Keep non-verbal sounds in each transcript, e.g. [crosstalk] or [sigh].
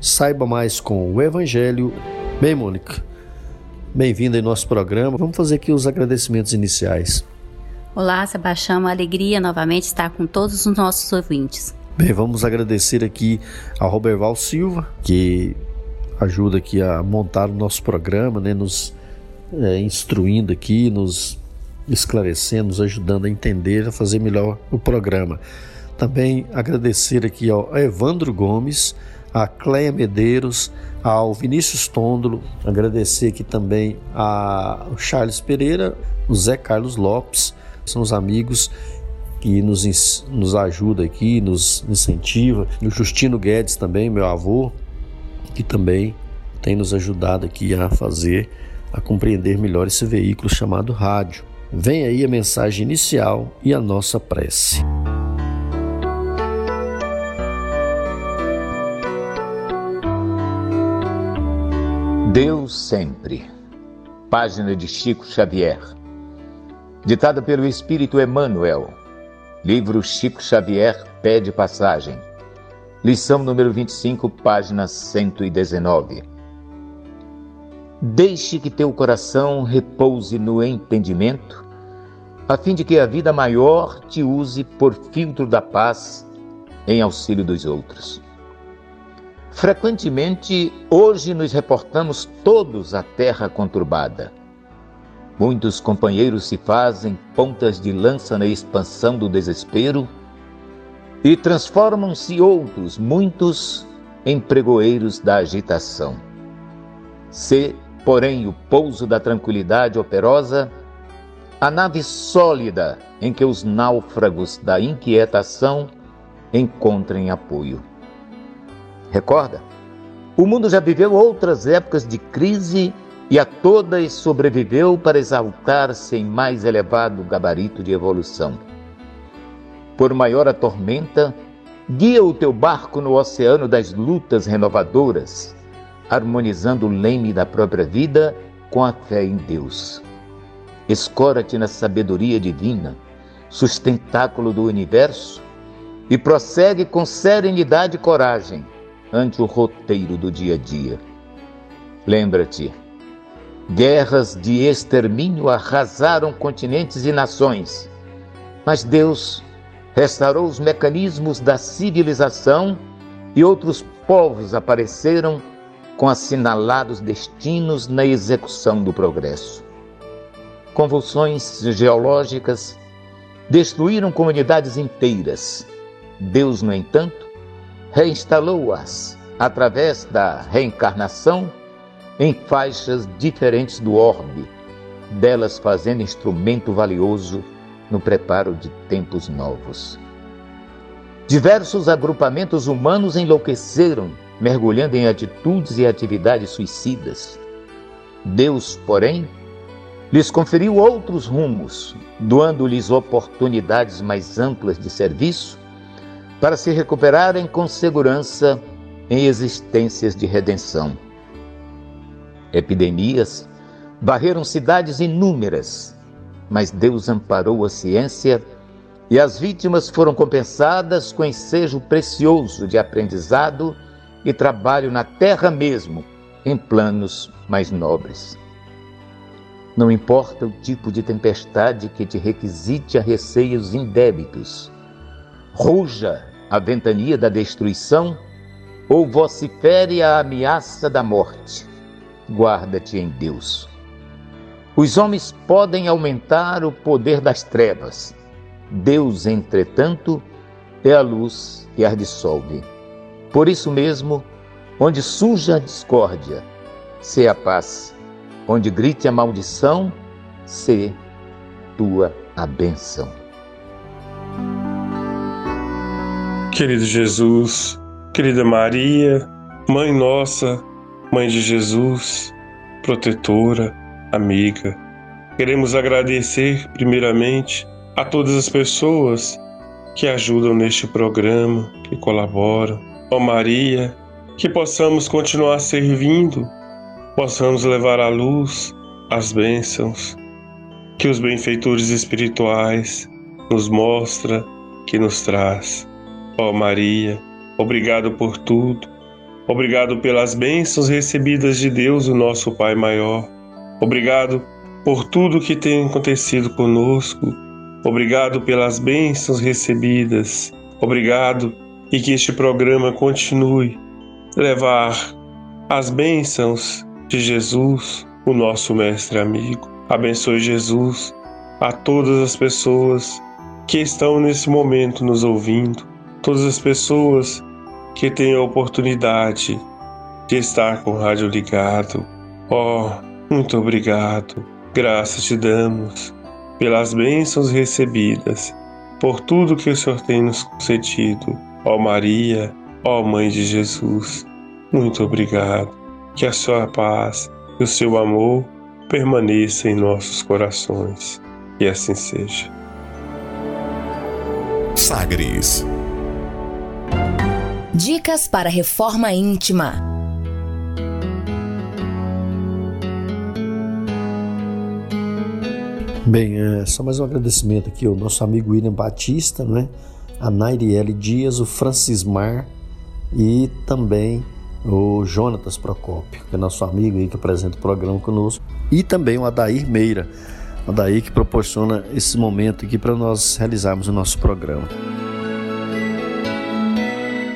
Saiba mais com o Evangelho. Bem, Mônica, bem-vinda em nosso programa. Vamos fazer aqui os agradecimentos iniciais. Olá, Sebastião, uma alegria novamente estar com todos os nossos ouvintes. Bem, vamos agradecer aqui ao Roberval Silva, que ajuda aqui a montar o nosso programa, né, nos é, instruindo aqui, nos esclarecendo, nos ajudando a entender, a fazer melhor o programa. Também agradecer aqui ao Evandro Gomes, a Cleia Medeiros, ao Vinícius Tôndolo, agradecer aqui também ao Charles Pereira, o Zé Carlos Lopes, são os amigos que nos, nos ajuda aqui, nos incentiva. O Justino Guedes também, meu avô, que também tem nos ajudado aqui a fazer, a compreender melhor esse veículo chamado rádio. Vem aí a mensagem inicial e a nossa prece. Deus sempre. Página de Chico Xavier. Ditada pelo Espírito Emmanuel. Livro Chico Xavier pede passagem. Lição número 25, página 119. Deixe que teu coração repouse no entendimento, a fim de que a vida maior te use por filtro da paz em auxílio dos outros. Frequentemente, hoje nos reportamos todos à terra conturbada. Muitos companheiros se fazem pontas de lança na expansão do desespero e transformam-se outros, muitos, em pregoeiros da agitação. Se, porém, o pouso da tranquilidade operosa, a nave sólida em que os náufragos da inquietação encontrem apoio. Recorda? O mundo já viveu outras épocas de crise e a todas sobreviveu para exaltar-se em mais elevado gabarito de evolução por maior a tormenta, guia o teu barco no oceano das lutas renovadoras, harmonizando o leme da própria vida com a fé em Deus. Escora-te na sabedoria divina, sustentáculo do universo, e prossegue com serenidade e coragem ante o roteiro do dia a dia. Lembra-te, guerras de extermínio arrasaram continentes e nações, mas Deus restaurou os mecanismos da civilização e outros povos apareceram com assinalados destinos na execução do progresso. Convulsões geológicas destruíram comunidades inteiras. Deus, no entanto, reinstalou-as através da reencarnação em faixas diferentes do orbe, delas fazendo instrumento valioso no preparo de tempos novos. Diversos agrupamentos humanos enlouqueceram, mergulhando em atitudes e atividades suicidas. Deus, porém, lhes conferiu outros rumos, doando-lhes oportunidades mais amplas de serviço para se recuperarem com segurança em existências de redenção. Epidemias varreram cidades inúmeras mas Deus amparou a ciência e as vítimas foram compensadas com ensejo precioso de aprendizado e trabalho na terra mesmo, em planos mais nobres. Não importa o tipo de tempestade que te requisite a receios indébitos, ruja a ventania da destruição ou vocifere a ameaça da morte. Guarda-te em Deus Os homens podem aumentar o poder das trevas. Deus, entretanto, é a luz que as dissolve. Por isso mesmo, onde surja a discórdia, se a paz. Onde grite a maldição, se tua a bênção. Querido Jesus, querida Maria, Mãe nossa, Mãe de Jesus, protetora, amiga, queremos agradecer primeiramente a todas as pessoas que ajudam neste programa, que colaboram. Ó oh Maria, que possamos continuar servindo, possamos levar à luz as bênçãos que os benfeitores espirituais nos mostra, que nos traz. Ó oh Maria, obrigado por tudo. Obrigado pelas bênçãos recebidas de Deus, o nosso Pai maior. Obrigado por tudo que tem acontecido conosco. Obrigado pelas bênçãos recebidas. Obrigado e que este programa continue levar as bênçãos de Jesus, o nosso mestre amigo. Abençoe Jesus a todas as pessoas que estão nesse momento nos ouvindo, todas as pessoas que têm a oportunidade de estar com o rádio ligado. Oh, muito obrigado. Graças te damos pelas bênçãos recebidas, por tudo que o Senhor tem nos concedido. Ó Maria, Ó Mãe de Jesus, muito obrigado. Que a sua paz e o seu amor permaneça em nossos corações. E assim seja. Sagres. Dicas para reforma íntima. Bem, é, só mais um agradecimento aqui ao nosso amigo William Batista, né? a Nairiele Dias, o Francismar e também o Jonatas Procópio, que é nosso amigo aí que apresenta o programa conosco, e também o Adair Meira, Adair que proporciona esse momento aqui para nós realizarmos o nosso programa.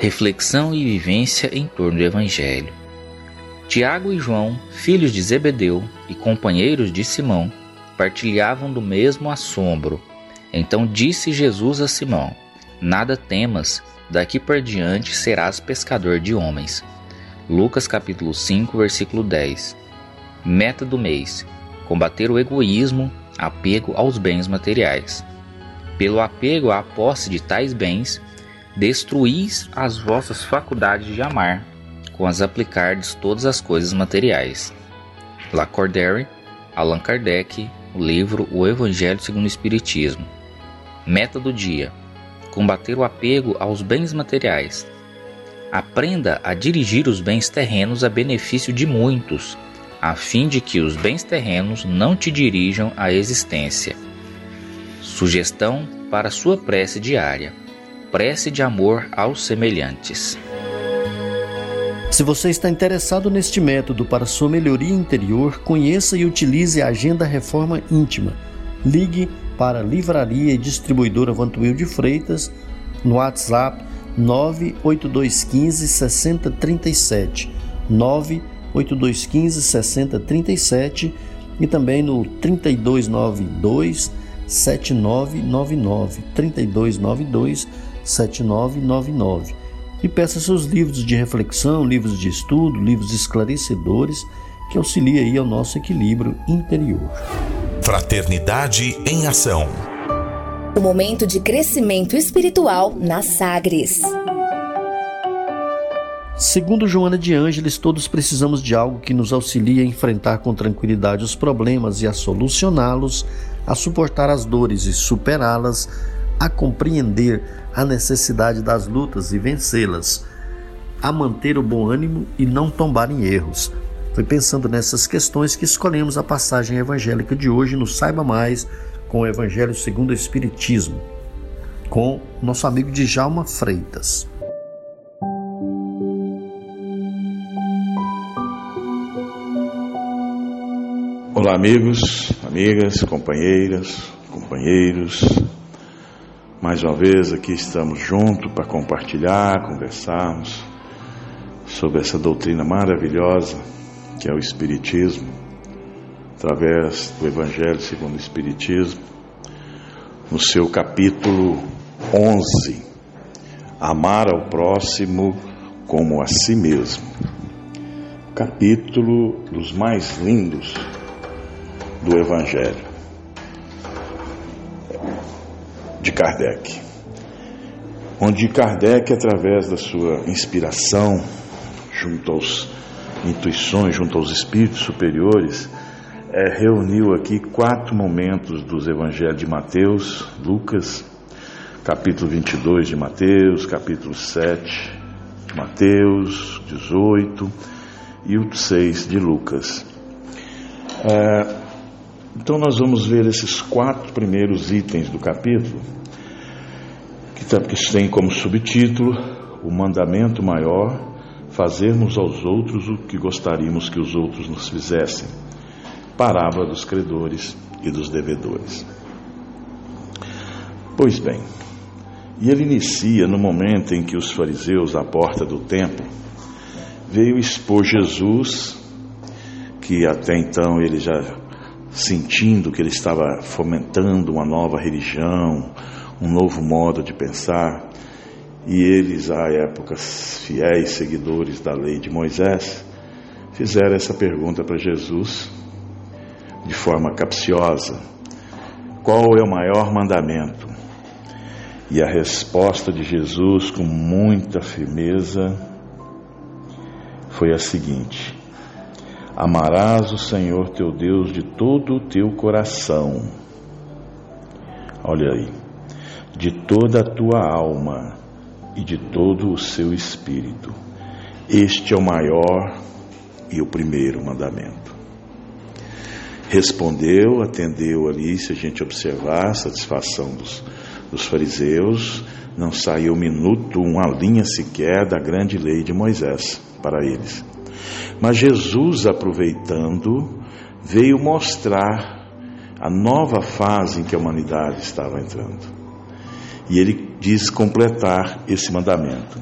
Reflexão e vivência em torno do Evangelho. Tiago e João, filhos de Zebedeu e companheiros de Simão, partilhavam do mesmo assombro. Então disse Jesus a Simão: Nada temas, daqui por diante serás pescador de homens. Lucas capítulo 5, versículo 10. Meta do mês: combater o egoísmo, apego aos bens materiais. Pelo apego à posse de tais bens, destruís as vossas faculdades de amar, com as aplicardes todas as coisas materiais. Lacordaire, Allan Kardec, o livro O Evangelho segundo o Espiritismo. Meta do dia: combater o apego aos bens materiais. Aprenda a dirigir os bens terrenos a benefício de muitos, a fim de que os bens terrenos não te dirijam à existência. Sugestão para sua prece diária: prece de amor aos semelhantes. Se você está interessado neste método para sua melhoria interior, conheça e utilize a Agenda Reforma Íntima. Ligue para Livraria e Distribuidora Vantuil de Freitas no WhatsApp 98215 6037 98215 6037 e também no 3292 7999 3292 7999 e peça seus livros de reflexão, livros de estudo, livros esclarecedores que auxiliem aí ao nosso equilíbrio interior. Fraternidade em ação. O momento de crescimento espiritual na Sagres. Segundo Joana de Ângeles, todos precisamos de algo que nos auxilie a enfrentar com tranquilidade os problemas e a solucioná-los, a suportar as dores e superá-las, a compreender a necessidade das lutas e vencê-las, a manter o bom ânimo e não tombar em erros, Foi pensando nessas questões que escolhemos a passagem evangélica de hoje no Saiba Mais com o Evangelho segundo o Espiritismo, com nosso amigo Djalma Freitas. Olá, amigos, amigas, companheiras, companheiros. Mais uma vez aqui estamos juntos para compartilhar, conversarmos sobre essa doutrina maravilhosa que é o Espiritismo, através do Evangelho segundo o Espiritismo, no seu capítulo 11, Amar ao próximo como a si mesmo. Capítulo dos mais lindos do Evangelho de Kardec, onde Kardec, através da sua inspiração, junto aos intuições, junto aos espíritos superiores, é, reuniu aqui quatro momentos dos evangelhos de Mateus, Lucas, capítulo 22 de Mateus, capítulo 7 de Mateus, 18 e o 6 de Lucas. É, então nós vamos ver esses quatro primeiros itens do capítulo, que, tá, que tem como subtítulo o mandamento maior fazermos aos outros o que gostaríamos que os outros nos fizessem. Parábola dos credores e dos devedores. Pois bem, e ele inicia no momento em que os fariseus à porta do templo veio expor Jesus, que até então ele já sentindo que ele estava fomentando uma nova religião, um novo modo de pensar, e eles, à época, fiéis seguidores da lei de Moisés, fizeram essa pergunta para Jesus de forma capciosa: Qual é o maior mandamento? E a resposta de Jesus, com muita firmeza, foi a seguinte: Amarás o Senhor teu Deus de todo o teu coração. Olha aí, de toda a tua alma e de todo o seu espírito. Este é o maior e o primeiro mandamento. Respondeu, atendeu ali, se a gente observar a satisfação dos, dos fariseus, não saiu minuto, uma linha sequer da grande lei de Moisés para eles. Mas Jesus, aproveitando, veio mostrar a nova fase em que a humanidade estava entrando. E ele diz completar esse mandamento,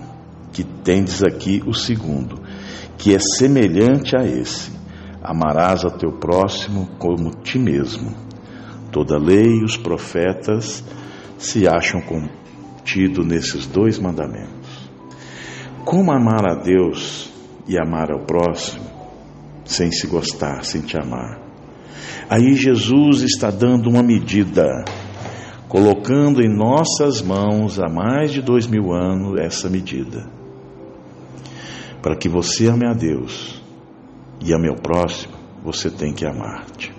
que tendes aqui o segundo, que é semelhante a esse: amarás a teu próximo como ti mesmo. Toda lei e os profetas se acham contidos nesses dois mandamentos. Como amar a Deus e amar ao próximo sem se gostar, sem te amar? Aí Jesus está dando uma medida colocando em nossas mãos há mais de dois mil anos essa medida. Para que você ame a Deus e ame ao próximo, você tem que amar-te.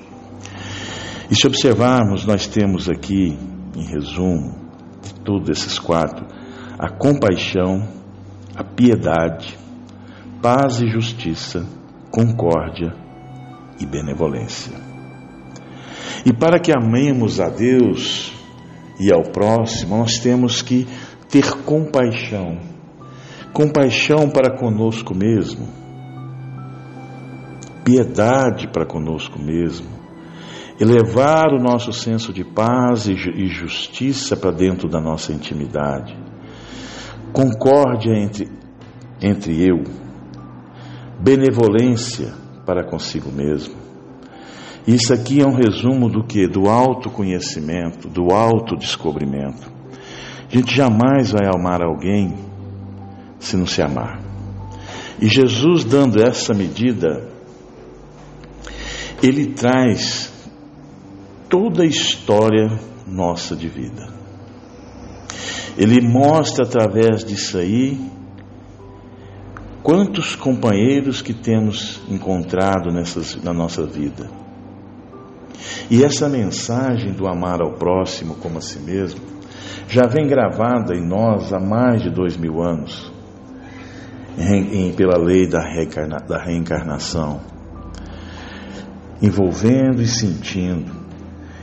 E se observarmos, nós temos aqui, em resumo, de todos esses quatro, a compaixão, a piedade, paz e justiça, concórdia e benevolência. E para que amemos a Deus, e ao próximo, nós temos que ter compaixão. Compaixão para conosco mesmo. Piedade para conosco mesmo. Elevar o nosso senso de paz e justiça para dentro da nossa intimidade. Concórdia entre, entre eu. Benevolência para consigo mesmo isso aqui é um resumo do que? Do autoconhecimento, do autodescobrimento. A gente jamais vai amar alguém se não se amar. E Jesus, dando essa medida, ele traz toda a história nossa de vida. Ele mostra através disso aí quantos companheiros que temos encontrado nessas, na nossa vida e essa mensagem do amar ao próximo como a si mesmo já vem gravada em nós há mais de dois mil anos, em, em, pela lei da, reencarna, da reencarnação. envolvendo e sentindo.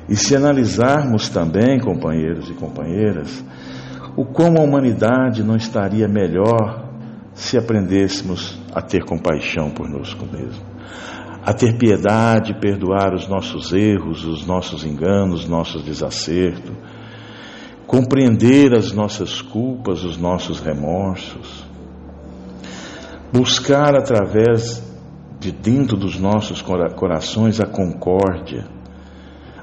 E se analisarmos também, companheiros e companheiras, o como a humanidade não estaria melhor se aprendêssemos a ter compaixão por nós mesmos, a ter piedade, perdoar os nossos erros, os nossos enganos, os nossos desacertos, compreender as nossas culpas, os nossos remorsos, buscar através de dentro dos nossos corações a concórdia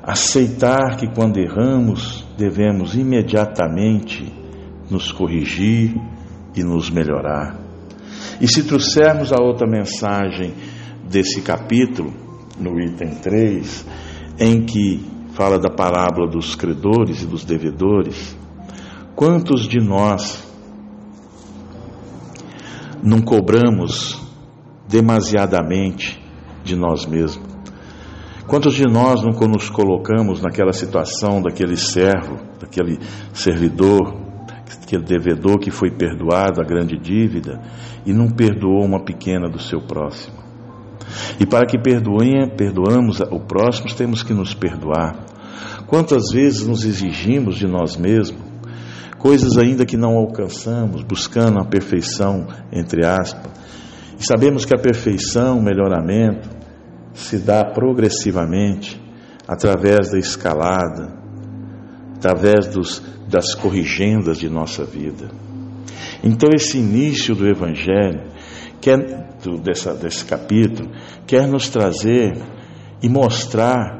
aceitar que quando erramos devemos imediatamente nos corrigir e nos melhorar. E se trouxermos a outra mensagem desse capítulo, no item 3, em que fala da parábola dos credores e dos devedores, quantos de nós não cobramos demasiadamente de nós mesmos? Quantos de nós não nos colocamos naquela situação daquele servo, daquele servidor, aquele devedor que foi perdoado a grande dívida e não perdoou uma pequena do seu próximo? E para que perdoem, perdoamos o próximo, temos que nos perdoar. Quantas vezes nos exigimos de nós mesmos coisas ainda que não alcançamos, buscando a perfeição, entre aspas, e sabemos que a perfeição, o melhoramento, se dá progressivamente através da escalada, através dos, das corrigendas de nossa vida. Então, esse início do Evangelho, quer, do, dessa, desse capítulo, quer nos trazer e mostrar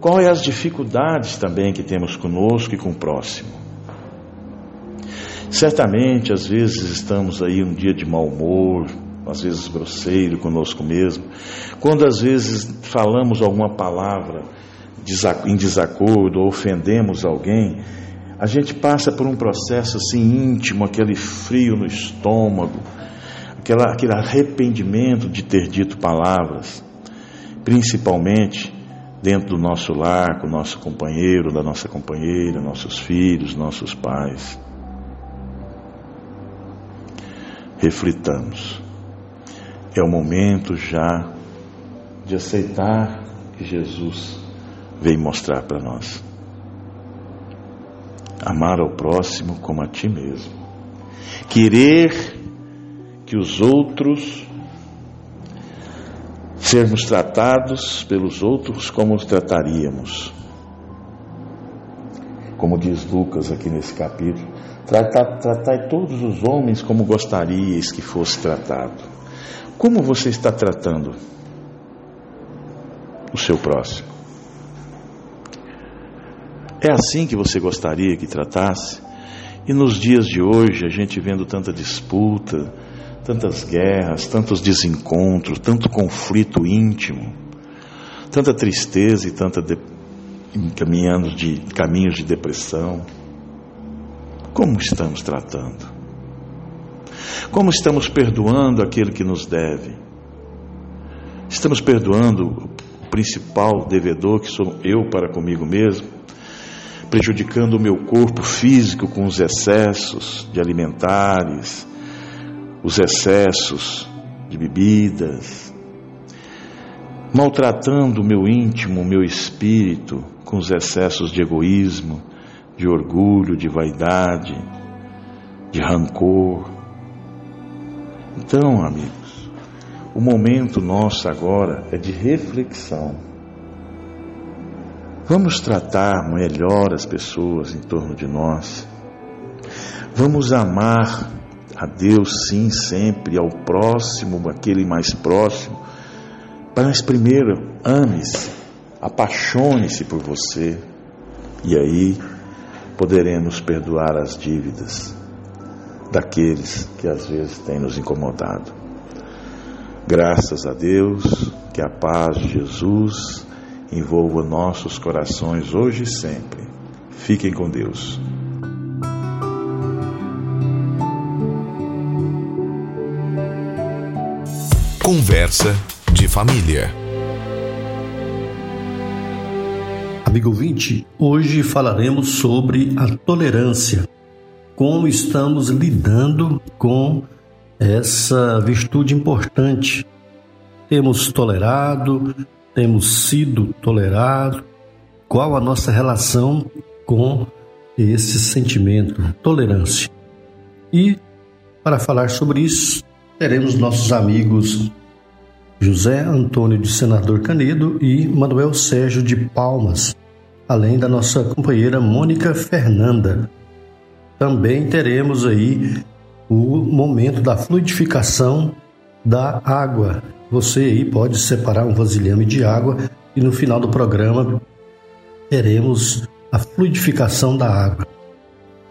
quais é as dificuldades também que temos conosco e com o próximo. Certamente, às vezes estamos aí um dia de mau humor, às vezes grosseiro conosco mesmo, quando às vezes falamos alguma palavra em desacordo ou ofendemos alguém, a gente passa por um processo assim íntimo, aquele frio no estômago, aquela, aquele arrependimento de ter dito palavras, principalmente dentro do nosso lar, com o nosso companheiro, da nossa companheira, nossos filhos, nossos pais. Reflitamos é o momento já de aceitar que Jesus veio mostrar para nós. Amar ao próximo como a ti mesmo. Querer que os outros sermos tratados pelos outros como os trataríamos. Como diz Lucas aqui nesse capítulo, tratai, tratai todos os homens como gostaríeis que fosse tratado. Como você está tratando o seu próximo? É assim que você gostaria que tratasse? E nos dias de hoje, a gente vendo tanta disputa, tantas guerras, tantos desencontros, tanto conflito íntimo, tanta tristeza e tanta de... caminhando de caminhos de depressão. Como estamos tratando? Como estamos perdoando aquele que nos deve? Estamos perdoando o principal devedor, que sou eu para comigo mesmo, prejudicando o meu corpo físico com os excessos de alimentares, os excessos de bebidas, maltratando o meu íntimo, o meu espírito com os excessos de egoísmo, de orgulho, de vaidade, de rancor. Então, amigos, o momento nosso agora é de reflexão. Vamos tratar melhor as pessoas em torno de nós. Vamos amar a Deus, sim, sempre, ao próximo, aquele mais próximo. Mas primeiro, ame-se, apaixone-se por você. E aí poderemos perdoar as dívidas daqueles que às vezes têm nos incomodado. Graças a Deus, que a paz de Jesus envolva nossos corações hoje e sempre. Fiquem com Deus. Conversa de família. Amigo 20, hoje falaremos sobre a tolerância como estamos lidando com essa virtude importante. Temos tolerado, temos sido tolerados, qual a nossa relação com esse sentimento, tolerância. E para falar sobre isso, teremos nossos amigos José Antônio de Senador Canedo e Manuel Sérgio de Palmas, além da nossa companheira Mônica Fernanda. Também teremos aí o momento da fluidificação da água. Você aí pode separar um vasilhame de água e no final do programa teremos a fluidificação da água.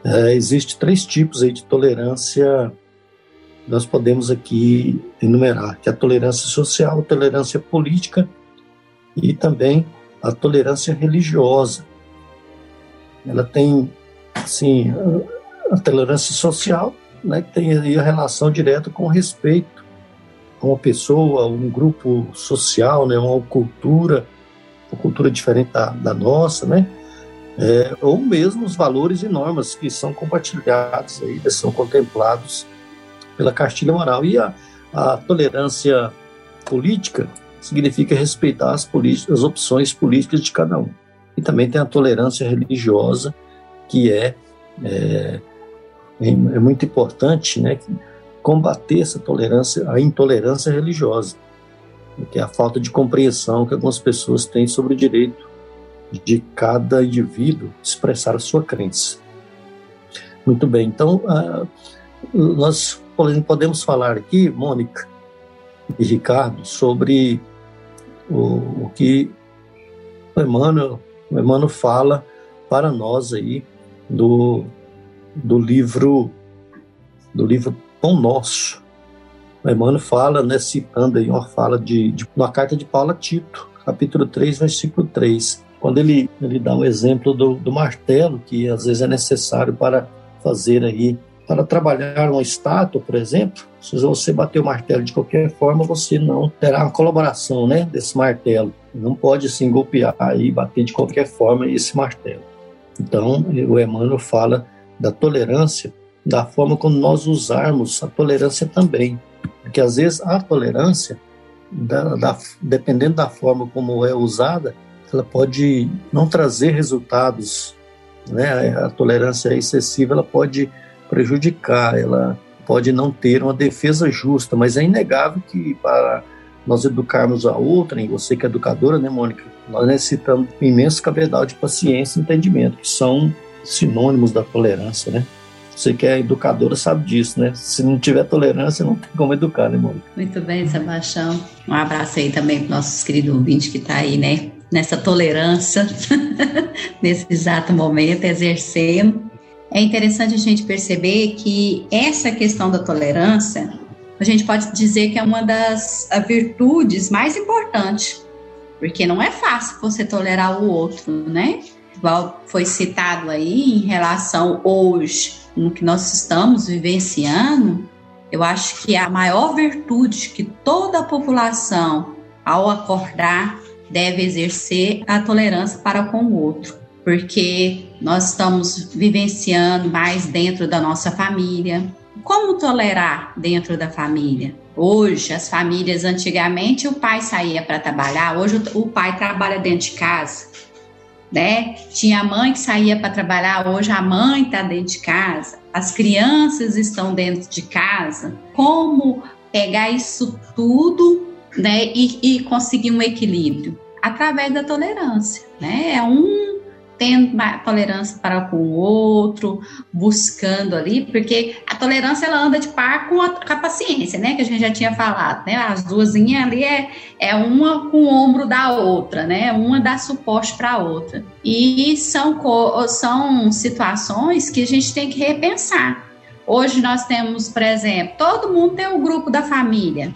É, Existem três tipos aí de tolerância nós podemos aqui enumerar, que é a tolerância social, a tolerância política e também a tolerância religiosa. Ela tem, assim, a tolerância social, né, que tem a relação direta com o respeito uma pessoa, um grupo social, né, uma cultura, uma cultura diferente da, da nossa, né, é, ou mesmo os valores e normas que são compartilhados aí, são contemplados pela cartilha moral. E a, a tolerância política significa respeitar as, as opções políticas de cada um. E também tem a tolerância religiosa, que é, é, é, muito importante né, combater essa tolerância, a intolerância religiosa, que é a falta de compreensão que algumas pessoas têm sobre o direito de cada indivíduo expressar a sua crença. Muito bem, então uh, nós podemos falar aqui, Mônica e Ricardo, sobre o, o que o Emmanuel, o Emmanuel fala para nós aí do, do livro do livro Pão Nosso. O Emmanuel fala, né, citando aí uma fala de, de uma carta de Paulo a Tito, capítulo 3, versículo 3, quando ele, ele dá um exemplo do, do martelo, que às vezes é necessário para fazer aí para trabalhar uma estátua, por exemplo, se você bater o martelo de qualquer forma, você não terá uma colaboração né, desse martelo. Não pode assim golpear e bater de qualquer forma esse martelo. Então, o Emmanuel fala da tolerância, da forma como nós usarmos a tolerância também. Porque às vezes a tolerância, da, da, dependendo da forma como é usada, ela pode não trazer resultados. Né? A tolerância excessiva ela pode prejudicar, ela pode não ter uma defesa justa, mas é inegável que para nós educarmos a outra, e você que é educadora, né, Mônica, nós necessitamos imenso cabedal de paciência e entendimento, que são sinônimos da tolerância, né? Você que é educadora sabe disso, né? Se não tiver tolerância, não tem como educar, né, Mônica? Muito bem, Sebastião. Um abraço aí também para nossos queridos ouvintes que está aí, né? Nessa tolerância, [laughs] nesse exato momento, exercendo é interessante a gente perceber que essa questão da tolerância, a gente pode dizer que é uma das virtudes mais importantes, porque não é fácil você tolerar o outro, né? Igual foi citado aí em relação hoje no que nós estamos vivenciando, eu acho que a maior virtude que toda a população, ao acordar, deve exercer a tolerância para com o outro porque nós estamos vivenciando mais dentro da nossa família. Como tolerar dentro da família? Hoje, as famílias, antigamente, o pai saía para trabalhar, hoje o pai trabalha dentro de casa. Né? Tinha a mãe que saía para trabalhar, hoje a mãe está dentro de casa, as crianças estão dentro de casa. Como pegar isso tudo né, e, e conseguir um equilíbrio? Através da tolerância. Né? É um tendo tolerância para com o outro, buscando ali, porque a tolerância ela anda de par com a, com a paciência, né? Que a gente já tinha falado, né? As duas ali é, é uma com o ombro da outra, né? Uma dá suporte para a outra. E são, são situações que a gente tem que repensar. Hoje nós temos, por exemplo, todo mundo tem o um grupo da família.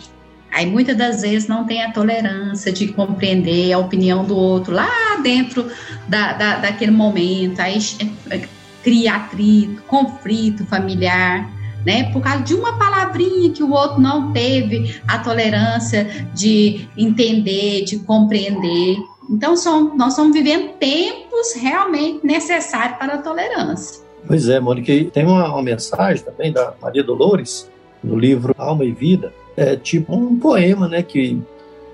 Aí muitas das vezes não tem a tolerância de compreender a opinião do outro lá dentro da, da daquele momento, aí é, é, cria atrito, conflito familiar, né? Por causa de uma palavrinha que o outro não teve a tolerância de entender, de compreender. Então, são, nós estamos vivendo tempos realmente necessários para a tolerância. Pois é, Mônica, tem uma, uma mensagem também da Maria Dolores, no livro Alma e Vida, é tipo um poema, né, que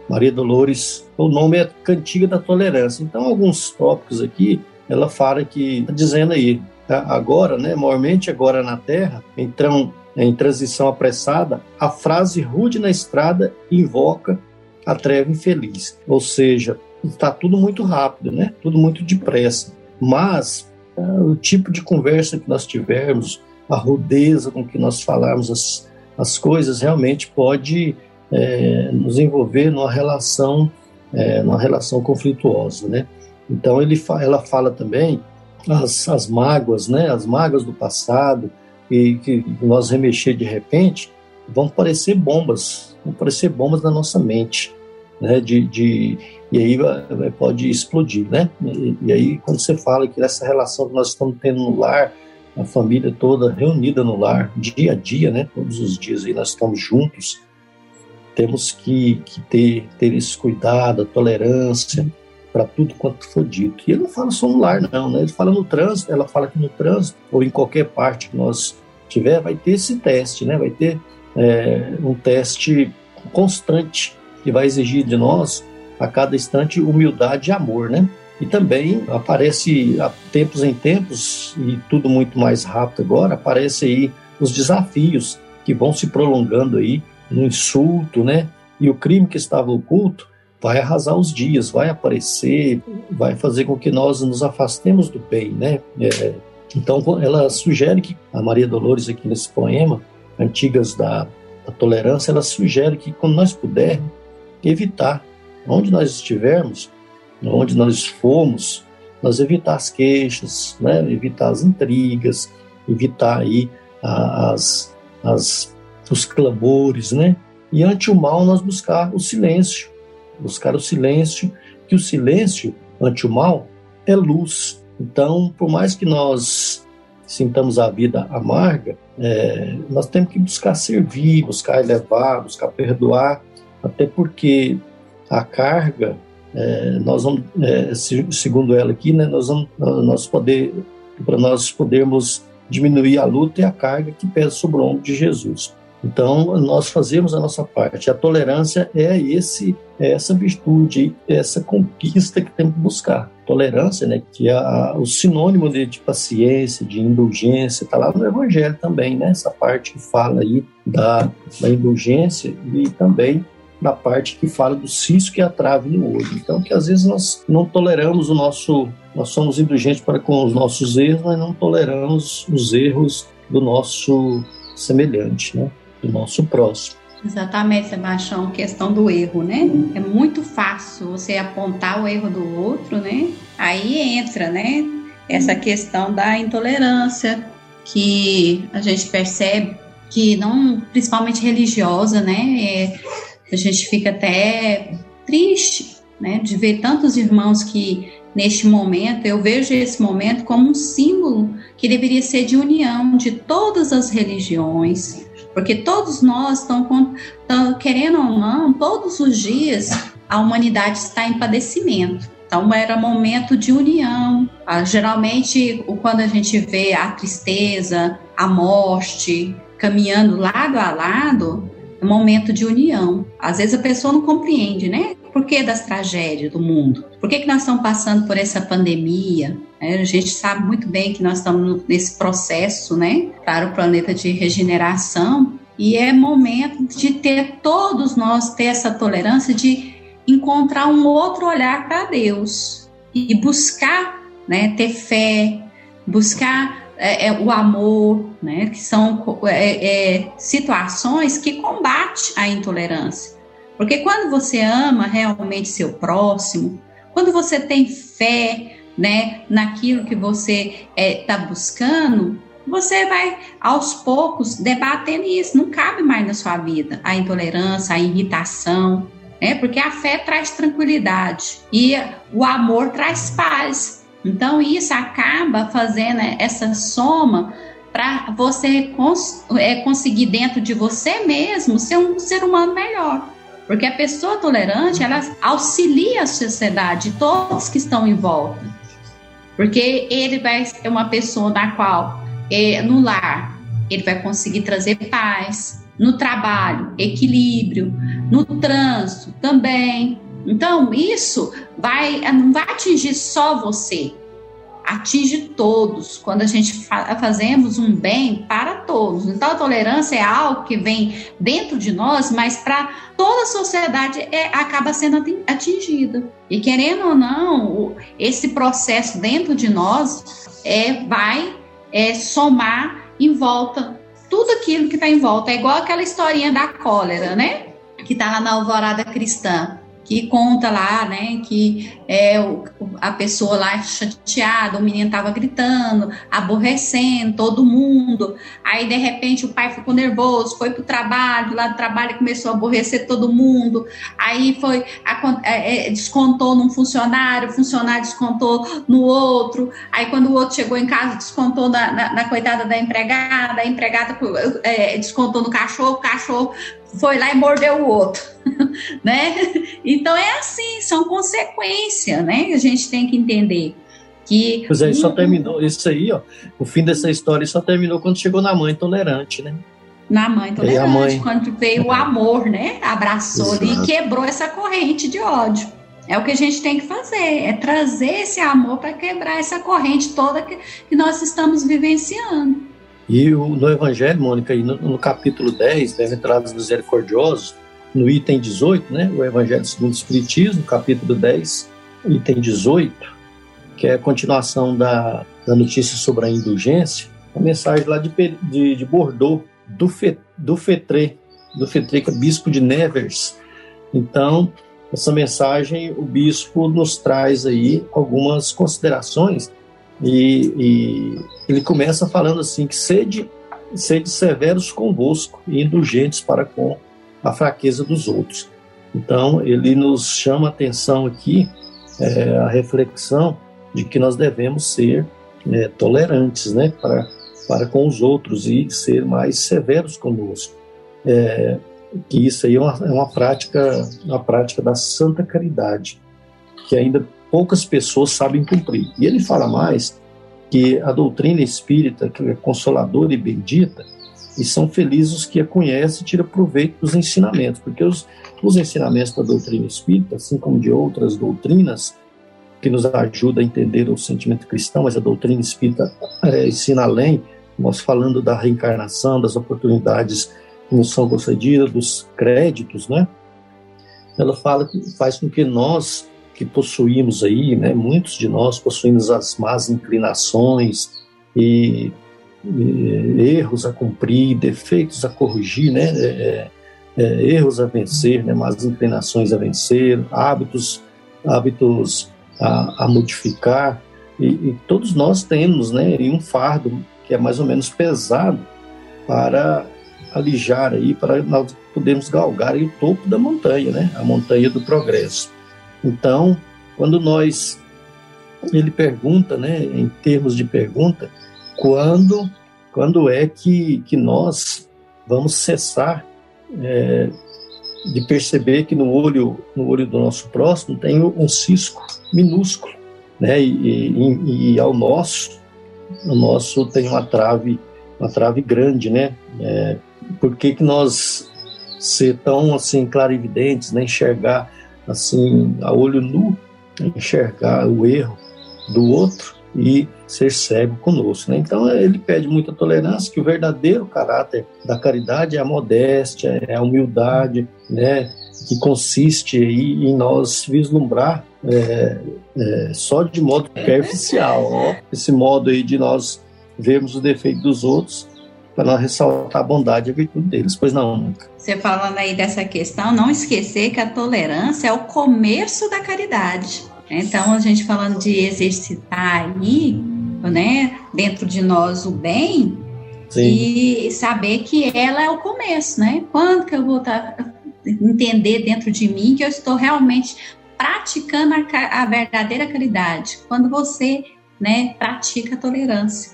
Maria Dolores, o nome é Cantiga da Tolerância. Então, alguns tópicos aqui, ela fala que, tá dizendo aí, tá? agora, né, maiormente agora na Terra, então, em transição apressada, a frase rude na estrada invoca a treva infeliz. Ou seja, está tudo muito rápido, né? Tudo muito depressa. Mas é, o tipo de conversa que nós tivermos, a rudeza com que nós falarmos as, as coisas, realmente pode é, nos envolver numa relação, é, numa relação conflituosa, né? Então ele ela fala também as, as mágoas, né? As mágoas do passado e que nós remexer de repente vão parecer bombas, vão parecer bombas na nossa mente, né? De, de e aí pode explodir, né? E, e, aí quando você fala que essa relação que nós estamos tendo no lar, a família toda reunida no lar, dia a dia, né? Todos os dias aí nós estamos juntos, temos que, que ter, ter esse cuidado, a tolerância para tudo quanto for dito. E ele não fala só no lar, não, né? Ele fala no trânsito, ela fala que no trânsito, ou em qualquer parte que nós tiver, vai ter esse teste, né? Vai ter é, um teste constante que vai exigir de nós a cada instante humildade e amor, né? E também aparece a tempos em tempos e tudo muito mais rápido agora, aparece aí os desafios que vão se prolongando aí no insulto, né? E o crime que estava oculto vai arrasar os dias, vai aparecer, vai fazer com que nós nos afastemos do bem, né? É, então, ela sugere que a Maria Dolores aqui nesse poema, Antigas da, da Tolerância, ela sugere que quando nós pudermos evitar onde nós estivermos, onde nós fomos, nós evitar as queixas, né? evitar as intrigas, evitar aí as, as, os clamores, né? E ante o mal nós buscar o silêncio, buscar o silêncio, que o silêncio ante o mal é luz. Então, por mais que nós sintamos a vida amarga, é, nós temos que buscar servir, buscar elevar, buscar perdoar, até porque a carga, é, nós vamos, é, segundo ela aqui, né, nós vamos, nós poder, para nós podermos diminuir a luta e a carga que pesa sobre o ombro de Jesus. Então, nós fazemos a nossa parte. A tolerância é esse, é essa virtude, é essa conquista que temos que buscar. Tolerância, né, que é a, o sinônimo de, de, paciência, de indulgência, está lá no Evangelho também, né? Essa parte que fala aí da, da indulgência e também na parte que fala do cisco e a trave no olho. Então, que às vezes nós não toleramos o nosso, nós somos indulgentes para com os nossos erros, mas não toleramos os erros do nosso semelhante, né? Do nosso próximo. Exatamente, Sebastião, questão do erro, né? É muito fácil você apontar o erro do outro, né? Aí entra, né? Essa questão da intolerância que a gente percebe que não, principalmente religiosa, né? É, a gente fica até triste, né, de ver tantos irmãos que neste momento eu vejo esse momento como um símbolo que deveria ser de união de todas as religiões, porque todos nós estamos querendo ou não, todos os dias a humanidade está em padecimento. Então era momento de união. Ah, geralmente, quando a gente vê a tristeza, a morte caminhando lado a lado, momento de união. Às vezes a pessoa não compreende, né? Por que das tragédias do mundo? Por que, que nós estamos passando por essa pandemia? É, a gente sabe muito bem que nós estamos nesse processo, né? Para o planeta de regeneração. E é momento de ter, todos nós, ter essa tolerância de encontrar um outro olhar para Deus e buscar, né? Ter fé, buscar é, é, o amor, né, que são é, é, situações que combatem a intolerância. Porque quando você ama realmente seu próximo, quando você tem fé né, naquilo que você está é, buscando, você vai aos poucos debatendo isso. Não cabe mais na sua vida a intolerância, a irritação, né? Porque a fé traz tranquilidade e o amor traz paz. Então, isso acaba fazendo essa soma para você cons é, conseguir dentro de você mesmo ser um ser humano melhor. Porque a pessoa tolerante, ela auxilia a sociedade, todos que estão em volta. Porque ele vai ser uma pessoa na qual, é, no lar, ele vai conseguir trazer paz, no trabalho, equilíbrio, no trânsito também. Então, isso vai não vai atingir só você, atinge todos, quando a gente fa fazemos um bem para todos. Então, a tolerância é algo que vem dentro de nós, mas para toda a sociedade é, acaba sendo atingida. E querendo ou não, esse processo dentro de nós é, vai é, somar em volta tudo aquilo que está em volta. É igual aquela historinha da cólera, né? Que está lá na Alvorada Cristã que conta lá, né, que é, a pessoa lá chateada, o menino tava gritando, aborrecendo todo mundo. Aí, de repente, o pai ficou nervoso, foi pro trabalho, lá do trabalho começou a aborrecer todo mundo. Aí foi, a, é, é, descontou num funcionário, o funcionário descontou no outro. Aí, quando o outro chegou em casa, descontou na, na, na coitada da empregada, a empregada é, descontou no cachorro, o cachorro foi lá e mordeu o outro, [laughs] né? Então é assim, são consequências, né? A gente tem que entender que. Pois é, só terminou isso aí, ó. O fim dessa história só terminou quando chegou na mãe tolerante, né? Na mãe tolerante, mãe... quando veio o amor, né? Abraçou ali e quebrou essa corrente de ódio. É o que a gente tem que fazer, é trazer esse amor para quebrar essa corrente toda que, que nós estamos vivenciando. E o, no Evangelho, Mônica, no, no capítulo 10, Bem-aventurados misericordiosos, no item 18, né, o Evangelho segundo o Espiritismo, capítulo 10, item 18, que é a continuação da, da notícia sobre a indulgência, a mensagem lá de, de, de Bordeaux, do, Fe, do Fetré, do Fetré, que é bispo de Nevers. Então, essa mensagem, o bispo nos traz aí algumas considerações e, e, ele começa falando assim que sede, sede severos convosco e indulgentes para com a fraqueza dos outros. Então ele nos chama a atenção aqui é, a reflexão de que nós devemos ser é, tolerantes, né, para para com os outros e ser mais severos conosco. É, que isso aí é uma, é uma prática, uma prática da santa caridade, que ainda poucas pessoas sabem cumprir. E ele fala mais que a doutrina espírita, que é consoladora e bendita, e são felizes os que a conhecem e tiram proveito dos ensinamentos, porque os, os ensinamentos da doutrina espírita, assim como de outras doutrinas, que nos ajuda a entender o sentimento cristão, mas a doutrina espírita é, ensina além, nós falando da reencarnação, das oportunidades que nos são concedidas, dos créditos, né? Ela fala que faz com que nós que possuímos aí, né, muitos de nós possuímos as más inclinações e, e erros a cumprir, defeitos a corrigir, né, é, é, é, erros a vencer, né, más inclinações a vencer, hábitos, hábitos a, a modificar, e, e, todos nós temos, né, um fardo que é mais ou menos pesado para alijar aí, para nós podermos galgar aí o topo da montanha, né, a montanha do progresso. Então, quando nós ele pergunta, né, em termos de pergunta, quando quando é que, que nós vamos cessar é, de perceber que no olho no olho do nosso próximo tem um cisco minúsculo, né, e, e, e ao nosso o nosso tem uma trave uma trave grande, né? É, por que, que nós ser tão assim clarividentes, né, enxergar assim, a olho nu, enxergar o erro do outro e ser cego conosco. Né? Então ele pede muita tolerância, que o verdadeiro caráter da caridade é a modéstia, é a humildade, né? que consiste em nós vislumbrar é, é, só de modo superficial, ó, esse modo aí de nós vermos o defeito dos outros para ressaltar a bondade e a virtude deles. Pois não. Você falando aí dessa questão, não esquecer que a tolerância é o começo da caridade. Então, a gente falando de exercitar aí, né, dentro de nós o bem, Sim. e saber que ela é o começo, né? Quando que eu vou tá, entender dentro de mim que eu estou realmente praticando a, a verdadeira caridade? Quando você, né, pratica a tolerância.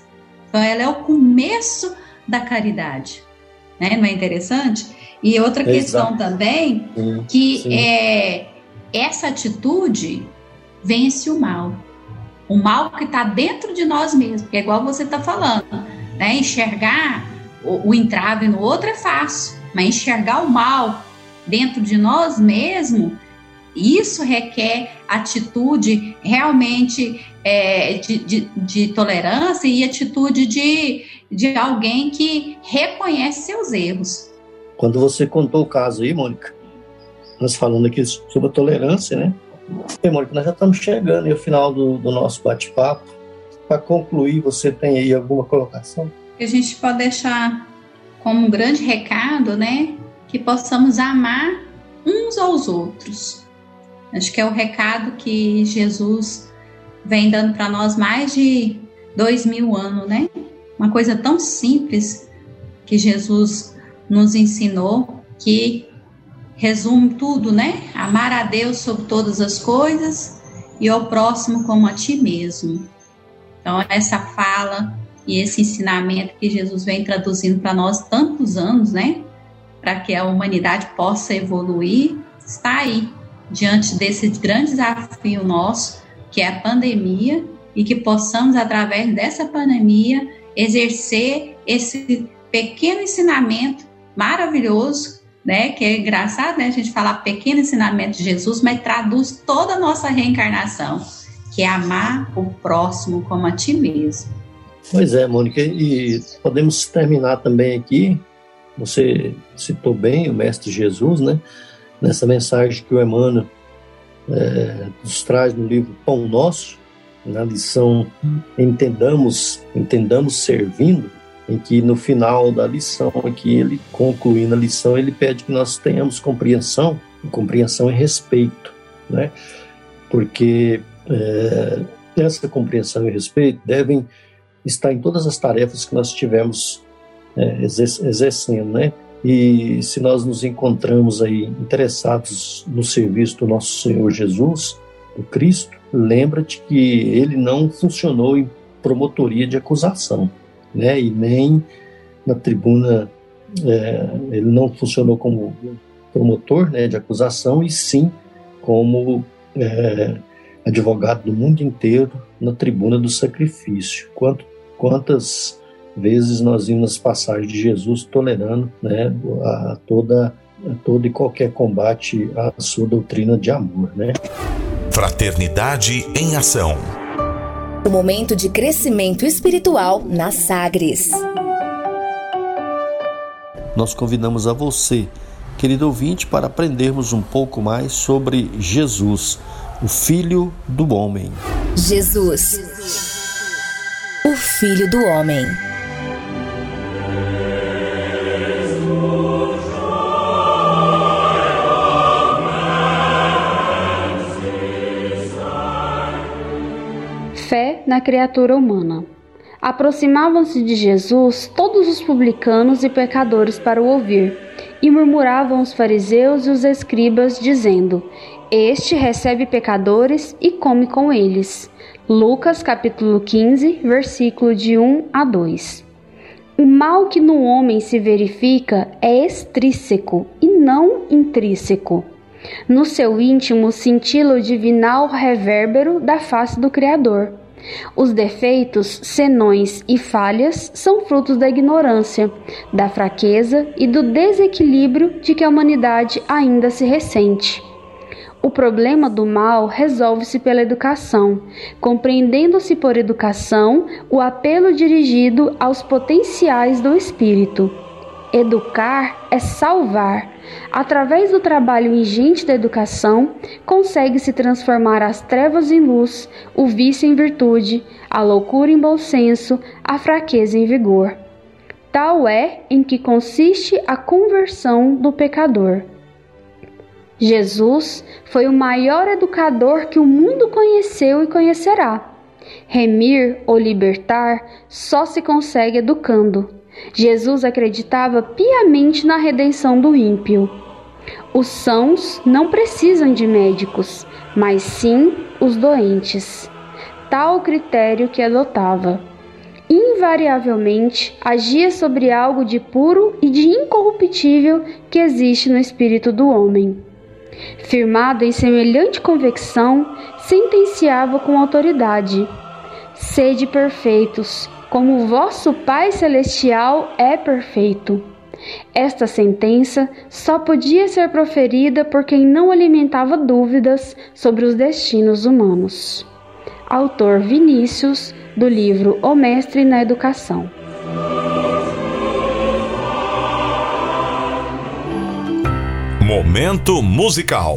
Então, ela é o começo da caridade. Né? Não é interessante? E outra questão também, sim, que sim. é essa atitude vence o mal. O mal que está dentro de nós mesmos, que é igual você está falando. Né? Enxergar o, o entrave no outro é fácil, mas enxergar o mal dentro de nós mesmos, isso requer atitude realmente é, de, de, de, tolerância e atitude de, de alguém que reconhece seus erros. Quando você contou o caso aí, Mônica, nós falando aqui sobre a tolerância, né? E, Mônica, nós já estamos chegando ao final do, do nosso bate-papo. Para concluir, você tem aí alguma colocação? A gente pode deixar como um grande recado, né? Que possamos amar uns aos outros. Acho que é o recado que Jesus vem dando para nós mais de dois mil anos, né? Uma coisa tão simples que Jesus nos ensinou que resume tudo, né? Amar a Deus sobre todas as coisas e ao próximo como a ti mesmo. Então, essa fala e esse ensinamento que Jesus vem traduzindo para nós tantos anos, né? Para que a humanidade possa evoluir, está aí, diante desse grande desafio nosso, que é a pandemia, e que possamos, através dessa pandemia, exercer esse pequeno ensinamento maravilhoso né? Que é engraçado, né? A gente falar pequeno ensinamento de Jesus, mas traduz toda a nossa reencarnação, que é amar o próximo como a ti mesmo. Pois é, Mônica, e podemos terminar também aqui. Você citou bem o Mestre Jesus, né? Nessa mensagem que o Emmanuel é, nos traz no livro Pão Nosso, na lição Entendamos, Entendamos Servindo, em que no final da lição aqui, ele concluindo a lição, ele pede que nós tenhamos compreensão, compreensão e respeito, né? Porque é, essa compreensão e respeito devem estar em todas as tarefas que nós estivermos é, exercendo, né? E se nós nos encontramos aí interessados no serviço do nosso Senhor Jesus, do Cristo, lembra-te que ele não funcionou em promotoria de acusação né? E nem na tribuna é, ele não funcionou como promotor né, de acusação e sim como é, advogado do mundo inteiro na tribuna do sacrifício. Quanto, quantas vezes nós vimos as passagens de Jesus tolerando né, a toda a todo e qualquer combate à sua doutrina de amor, né? Fraternidade em ação. O momento de crescimento espiritual na Sagres. Nós convidamos a você, querido ouvinte, para aprendermos um pouco mais sobre Jesus, o Filho do Homem. Jesus, o Filho do Homem. Na criatura humana. Aproximavam-se de Jesus todos os publicanos e pecadores para o ouvir, e murmuravam os fariseus e os escribas, dizendo: Este recebe pecadores e come com eles. Lucas capítulo 15, versículo de 1 a 2. O mal que no homem se verifica é extrínseco e não intrínseco. No seu íntimo cintila o divinal revérbero da face do Criador. Os defeitos, senões e falhas são frutos da ignorância, da fraqueza e do desequilíbrio de que a humanidade ainda se ressente. O problema do mal resolve-se pela educação, compreendendo-se por educação o apelo dirigido aos potenciais do espírito. Educar é salvar. Através do trabalho ingente da educação, consegue-se transformar as trevas em luz, o vício em virtude, a loucura em bom senso, a fraqueza em vigor. Tal é em que consiste a conversão do pecador. Jesus foi o maior educador que o mundo conheceu e conhecerá. Remir ou libertar só se consegue educando. Jesus acreditava piamente na redenção do ímpio. Os sãos não precisam de médicos, mas sim os doentes. Tal o critério que adotava. Invariavelmente agia sobre algo de puro e de incorruptível que existe no espírito do homem. Firmado em semelhante convicção, sentenciava com autoridade: Sede perfeitos, como vosso Pai Celestial é perfeito. Esta sentença só podia ser proferida por quem não alimentava dúvidas sobre os destinos humanos. Autor Vinícius, do livro O Mestre na Educação. Momento musical.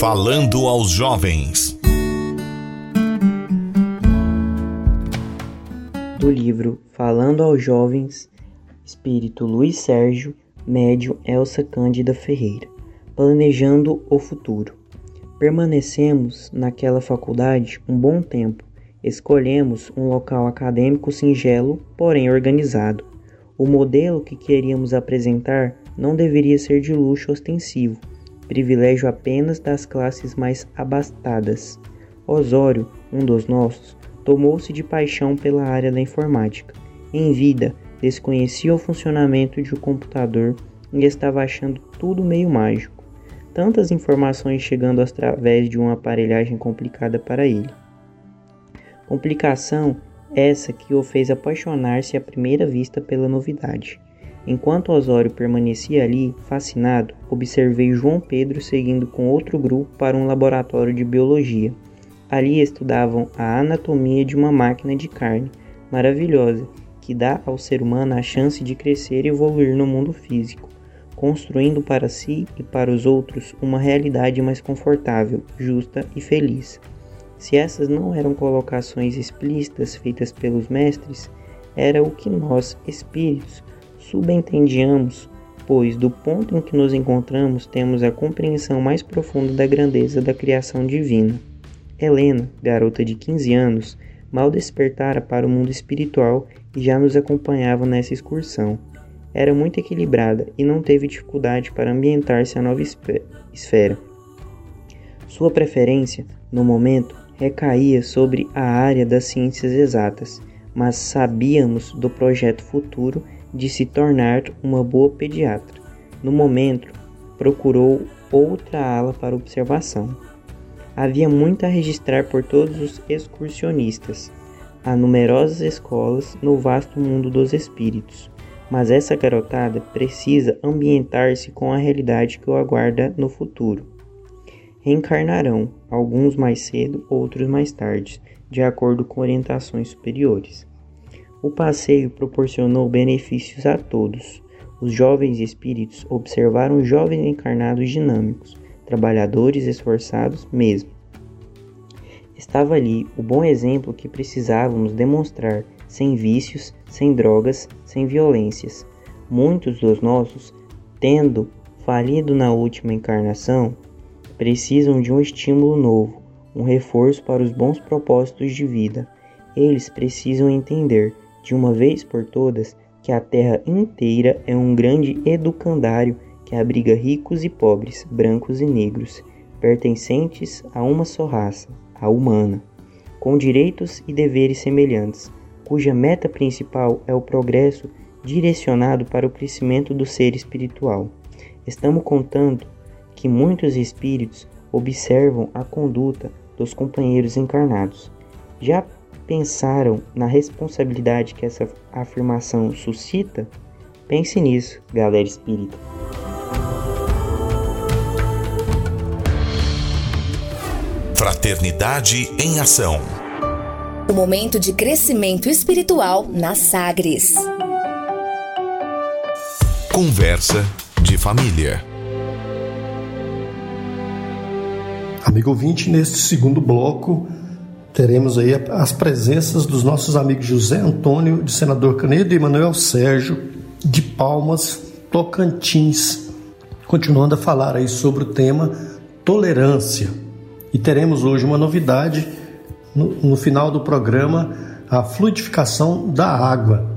Falando aos jovens. Do livro Falando aos Jovens, Espírito Luiz Sérgio, médium Elsa Cândida Ferreira. Planejando o futuro. Permanecemos naquela faculdade um bom tempo. Escolhemos um local acadêmico singelo, porém organizado. O modelo que queríamos apresentar não deveria ser de luxo ostensivo privilégio apenas das classes mais abastadas. Osório, um dos nossos, tomou-se de paixão pela área da informática. Em vida, desconhecia o funcionamento de um computador e estava achando tudo meio mágico. Tantas informações chegando através de uma aparelhagem complicada para ele. Complicação essa que o fez apaixonar-se à primeira vista pela novidade. Enquanto Osório permanecia ali, fascinado, observei João Pedro seguindo com outro grupo para um laboratório de biologia. Ali estudavam a anatomia de uma máquina de carne maravilhosa que dá ao ser humano a chance de crescer e evoluir no mundo físico, construindo para si e para os outros uma realidade mais confortável, justa e feliz. Se essas não eram colocações explícitas feitas pelos mestres, era o que nós, espíritos, subentendíamos, pois do ponto em que nos encontramos temos a compreensão mais profunda da grandeza da criação divina. Helena, garota de 15 anos, mal despertara para o mundo espiritual e já nos acompanhava nessa excursão. Era muito equilibrada e não teve dificuldade para ambientar-se à nova esfera. Sua preferência, no momento, recaía sobre a área das ciências exatas, mas sabíamos do projeto futuro de se tornar uma boa pediatra. No momento, procurou outra ala para observação. Havia muito a registrar por todos os excursionistas. Há numerosas escolas no vasto mundo dos espíritos, mas essa garotada precisa ambientar-se com a realidade que o aguarda no futuro. Reencarnarão, alguns mais cedo, outros mais tarde, de acordo com orientações superiores. O passeio proporcionou benefícios a todos. Os jovens espíritos observaram jovens encarnados dinâmicos, trabalhadores esforçados mesmo. Estava ali o bom exemplo que precisávamos demonstrar, sem vícios, sem drogas, sem violências. Muitos dos nossos, tendo falido na última encarnação, precisam de um estímulo novo, um reforço para os bons propósitos de vida. Eles precisam entender de uma vez por todas que a terra inteira é um grande educandário que abriga ricos e pobres, brancos e negros, pertencentes a uma só raça, a humana, com direitos e deveres semelhantes, cuja meta principal é o progresso direcionado para o crescimento do ser espiritual. Estamos contando que muitos espíritos observam a conduta dos companheiros encarnados. Já pensaram na responsabilidade que essa afirmação suscita? Pense nisso, galera espírita. Fraternidade em Ação. O momento de crescimento espiritual na Sagres. Conversa de família. Amigo ouvinte, neste segundo bloco, teremos aí as presenças dos nossos amigos José Antônio, de Senador Canedo, e Manuel Sérgio, de Palmas, Tocantins, continuando a falar aí sobre o tema tolerância. E teremos hoje uma novidade no, no final do programa, a fluidificação da água.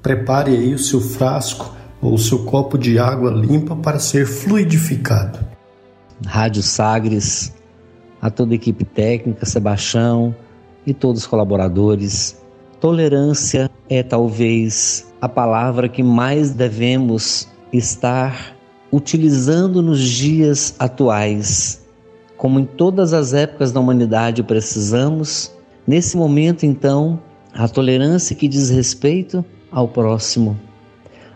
Prepare aí o seu frasco ou o seu copo de água limpa para ser fluidificado. Rádio Sagres a toda a equipe técnica, Sebastião e todos os colaboradores. Tolerância é talvez a palavra que mais devemos estar utilizando nos dias atuais. Como em todas as épocas da humanidade precisamos, nesse momento então, a tolerância que diz respeito ao próximo,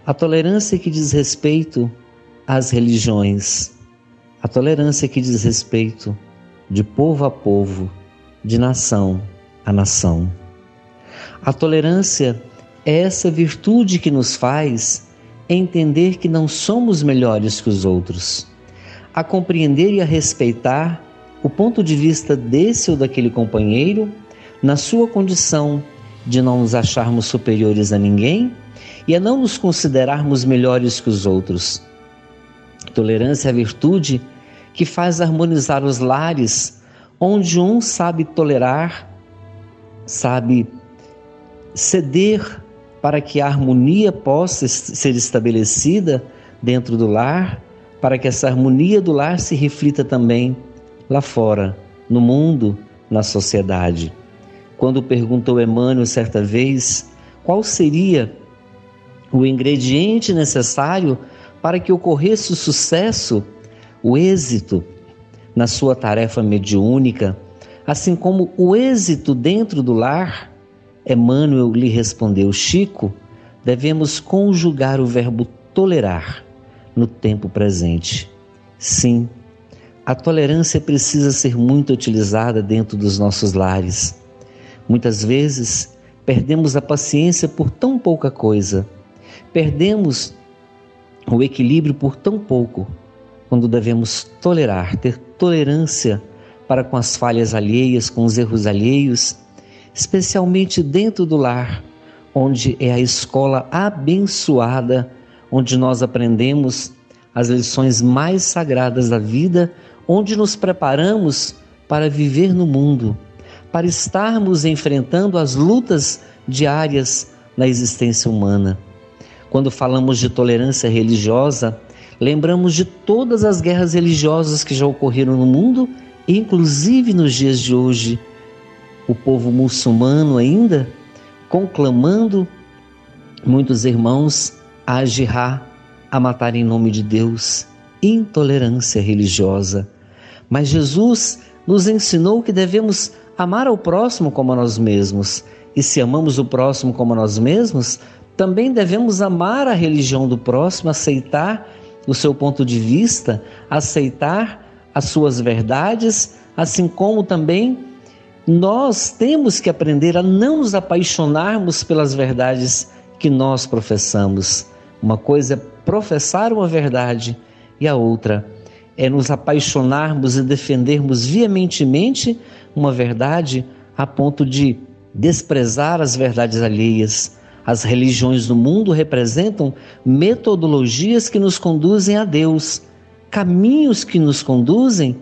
a tolerância que diz respeito às religiões, a tolerância que diz respeito de povo a povo, de nação a nação. A tolerância é essa virtude que nos faz entender que não somos melhores que os outros, a compreender e a respeitar o ponto de vista desse ou daquele companheiro na sua condição de não nos acharmos superiores a ninguém e a não nos considerarmos melhores que os outros. Tolerância é a virtude que faz harmonizar os lares, onde um sabe tolerar, sabe ceder para que a harmonia possa ser estabelecida dentro do lar, para que essa harmonia do lar se reflita também lá fora, no mundo, na sociedade. Quando perguntou Emmanuel certa vez qual seria o ingrediente necessário para que ocorresse o sucesso o êxito na sua tarefa mediúnica, assim como o êxito dentro do lar, Emmanuel lhe respondeu: Chico, devemos conjugar o verbo tolerar no tempo presente. Sim, a tolerância precisa ser muito utilizada dentro dos nossos lares. Muitas vezes perdemos a paciência por tão pouca coisa, perdemos o equilíbrio por tão pouco quando devemos tolerar, ter tolerância para com as falhas alheias, com os erros alheios, especialmente dentro do lar, onde é a escola abençoada, onde nós aprendemos as lições mais sagradas da vida, onde nos preparamos para viver no mundo, para estarmos enfrentando as lutas diárias na existência humana. Quando falamos de tolerância religiosa, Lembramos de todas as guerras religiosas que já ocorreram no mundo, inclusive nos dias de hoje. O povo muçulmano ainda conclamando muitos irmãos a agirrar, a matar em nome de Deus, intolerância religiosa. Mas Jesus nos ensinou que devemos amar ao próximo como a nós mesmos. E se amamos o próximo como a nós mesmos, também devemos amar a religião do próximo, aceitar o seu ponto de vista, aceitar as suas verdades, assim como também nós temos que aprender a não nos apaixonarmos pelas verdades que nós professamos. Uma coisa é professar uma verdade e a outra é nos apaixonarmos e defendermos veementemente uma verdade a ponto de desprezar as verdades alheias. As religiões do mundo representam metodologias que nos conduzem a Deus, caminhos que nos conduzem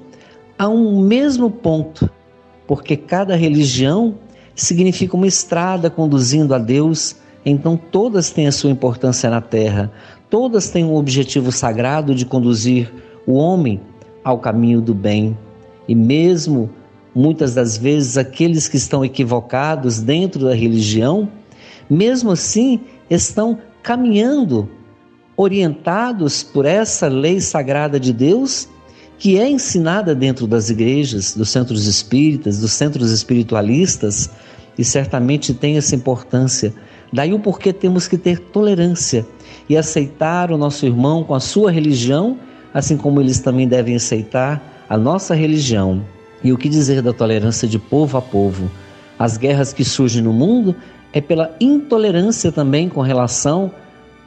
a um mesmo ponto, porque cada religião significa uma estrada conduzindo a Deus, então todas têm a sua importância na terra, todas têm um objetivo sagrado de conduzir o homem ao caminho do bem. E mesmo muitas das vezes aqueles que estão equivocados dentro da religião, mesmo assim estão caminhando orientados por essa lei sagrada de Deus que é ensinada dentro das igrejas, dos centros espíritas, dos centros espiritualistas, e certamente tem essa importância. Daí o porquê temos que ter tolerância e aceitar o nosso irmão com a sua religião, assim como eles também devem aceitar a nossa religião. E o que dizer da tolerância de povo a povo? As guerras que surgem no mundo é pela intolerância também com relação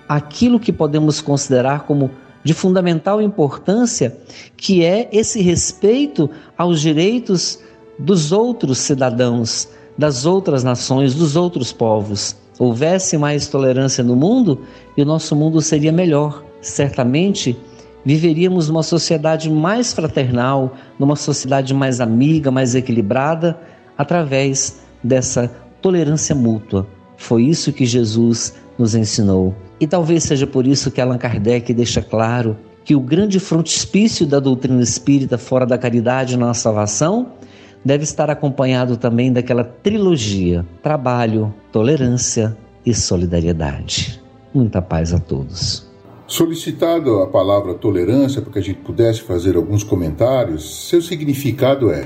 àquilo que podemos considerar como de fundamental importância, que é esse respeito aos direitos dos outros cidadãos, das outras nações, dos outros povos. Houvesse mais tolerância no mundo e o nosso mundo seria melhor. Certamente viveríamos numa sociedade mais fraternal, numa sociedade mais amiga, mais equilibrada, através dessa tolerância mútua. Foi isso que Jesus nos ensinou. E talvez seja por isso que Allan Kardec deixa claro que o grande frontispício da doutrina espírita fora da caridade na salvação deve estar acompanhado também daquela trilogia: trabalho, tolerância e solidariedade. Muita paz a todos. Solicitado a palavra tolerância para que a gente pudesse fazer alguns comentários, seu significado é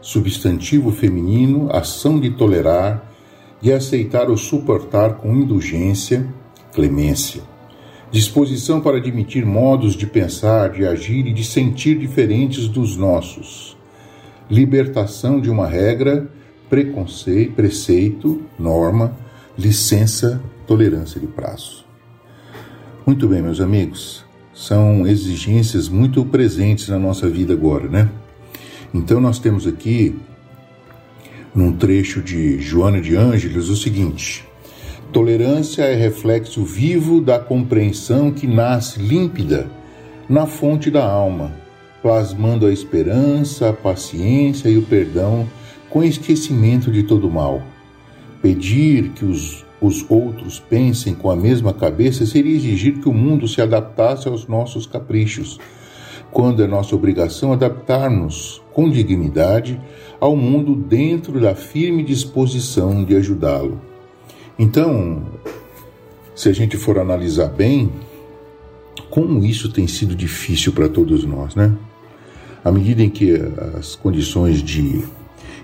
substantivo feminino, ação de tolerar, de aceitar ou suportar com indulgência, clemência. Disposição para admitir modos de pensar, de agir e de sentir diferentes dos nossos. Libertação de uma regra, preconceito, preceito, norma, licença, tolerância de prazo. Muito bem, meus amigos, são exigências muito presentes na nossa vida agora, né? Então nós temos aqui, num trecho de Joana de Ângeles, o seguinte: tolerância é reflexo vivo da compreensão que nasce límpida na fonte da alma, plasmando a esperança, a paciência e o perdão com esquecimento de todo mal. Pedir que os os outros pensem com a mesma cabeça seria exigir que o mundo se adaptasse aos nossos caprichos, quando é nossa obrigação adaptar-nos com dignidade ao mundo dentro da firme disposição de ajudá-lo. Então, se a gente for analisar bem, como isso tem sido difícil para todos nós, né? À medida em que as condições de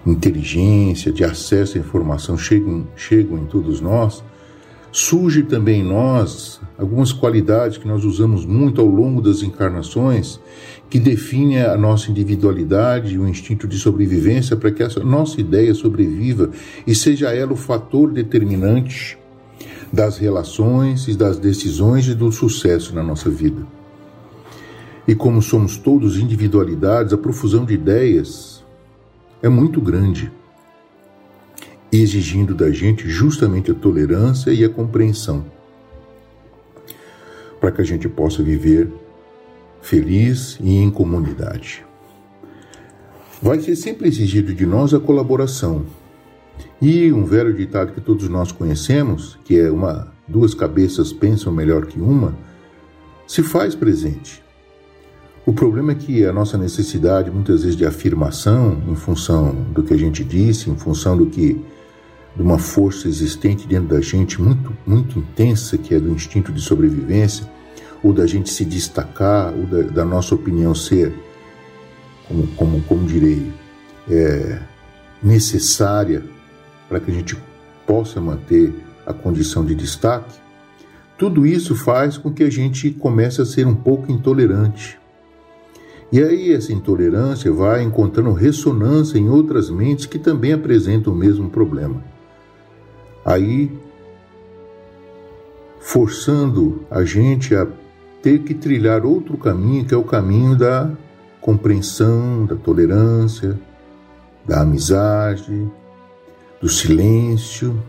inteligência, de acesso à informação chegam, chegam em todos nós, surge também em nós algumas qualidades que nós usamos muito ao longo das encarnações, que definem a nossa individualidade e o instinto de sobrevivência para que essa nossa ideia sobreviva e seja ela o fator determinante das relações e das decisões e do sucesso na nossa vida. E como somos todos individualidades, a profusão de ideias é muito grande, exigindo da gente justamente a tolerância e a compreensão, para que a gente possa viver feliz e em comunidade. Vai ser sempre exigido de nós a colaboração. E um velho ditado que todos nós conhecemos, que é uma duas cabeças pensam melhor que uma, se faz presente. O problema é que a nossa necessidade, muitas vezes, de afirmação, em função do que a gente disse, em função do que de uma força existente dentro da gente muito, muito intensa, que é do instinto de sobrevivência, ou da gente se destacar, ou da, da nossa opinião ser, como, como, como direi, é, necessária para que a gente possa manter a condição de destaque, tudo isso faz com que a gente comece a ser um pouco intolerante. E aí essa intolerância vai encontrando ressonância em outras mentes que também apresentam o mesmo problema. Aí forçando a gente a ter que trilhar outro caminho, que é o caminho da compreensão, da tolerância, da amizade, do silêncio,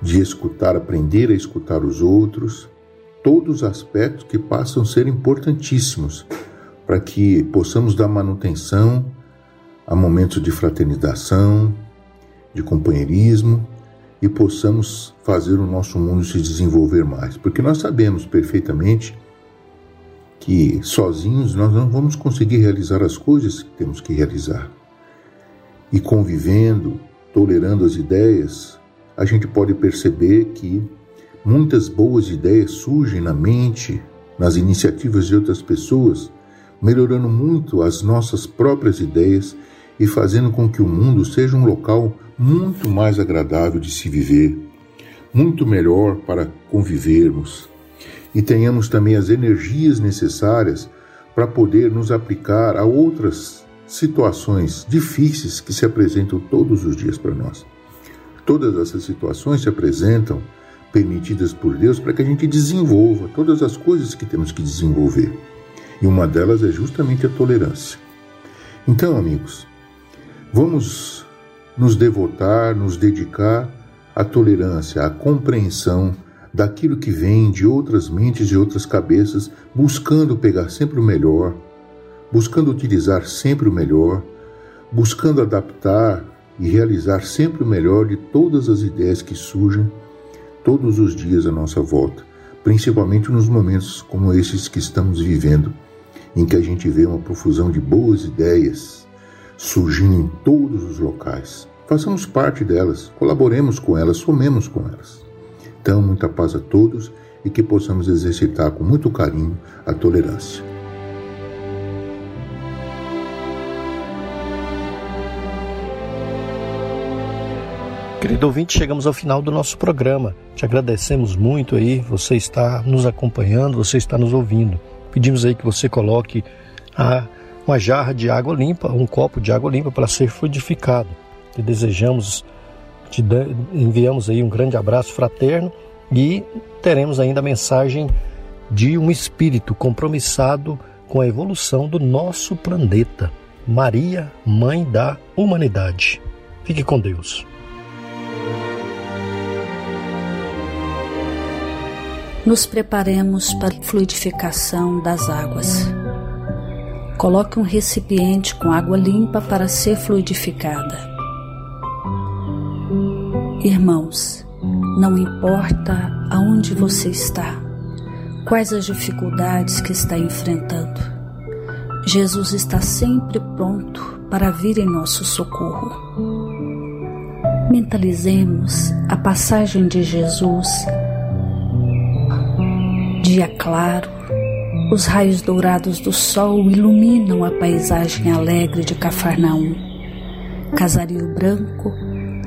de escutar, aprender a escutar os outros, todos os aspectos que passam a ser importantíssimos para que possamos dar manutenção a momentos de fraternização, de companheirismo e possamos fazer o nosso mundo se desenvolver mais. Porque nós sabemos perfeitamente que sozinhos nós não vamos conseguir realizar as coisas que temos que realizar. E convivendo, tolerando as ideias, a gente pode perceber que muitas boas ideias surgem na mente, nas iniciativas de outras pessoas, melhorando muito as nossas próprias ideias e fazendo com que o mundo seja um local muito mais agradável de se viver, muito melhor para convivermos e tenhamos também as energias necessárias para poder nos aplicar a outras situações difíceis que se apresentam todos os dias para nós. Todas essas situações se apresentam permitidas por Deus para que a gente desenvolva todas as coisas que temos que desenvolver. E uma delas é justamente a tolerância. Então, amigos, vamos nos devotar, nos dedicar à tolerância, à compreensão daquilo que vem de outras mentes, de outras cabeças, buscando pegar sempre o melhor, buscando utilizar sempre o melhor, buscando adaptar e realizar sempre o melhor de todas as ideias que surgem todos os dias à nossa volta, principalmente nos momentos como esses que estamos vivendo, em que a gente vê uma profusão de boas ideias surgindo em todos os locais. Façamos parte delas, colaboremos com elas, somemos com elas. Então, muita paz a todos e que possamos exercitar com muito carinho a tolerância. Querido ouvinte, chegamos ao final do nosso programa. Te agradecemos muito aí, você está nos acompanhando, você está nos ouvindo. Pedimos aí que você coloque a, uma jarra de água limpa, um copo de água limpa para ser fluidificado. Te desejamos, te enviamos aí um grande abraço fraterno e teremos ainda a mensagem de um espírito compromissado com a evolução do nosso planeta. Maria, Mãe da Humanidade. Fique com Deus. nos preparemos para a fluidificação das águas. Coloque um recipiente com água limpa para ser fluidificada. Irmãos, não importa aonde você está, quais as dificuldades que está enfrentando, Jesus está sempre pronto para vir em nosso socorro. Mentalizemos a passagem de Jesus Dia claro, os raios dourados do sol iluminam a paisagem alegre de Cafarnaum. Casario branco,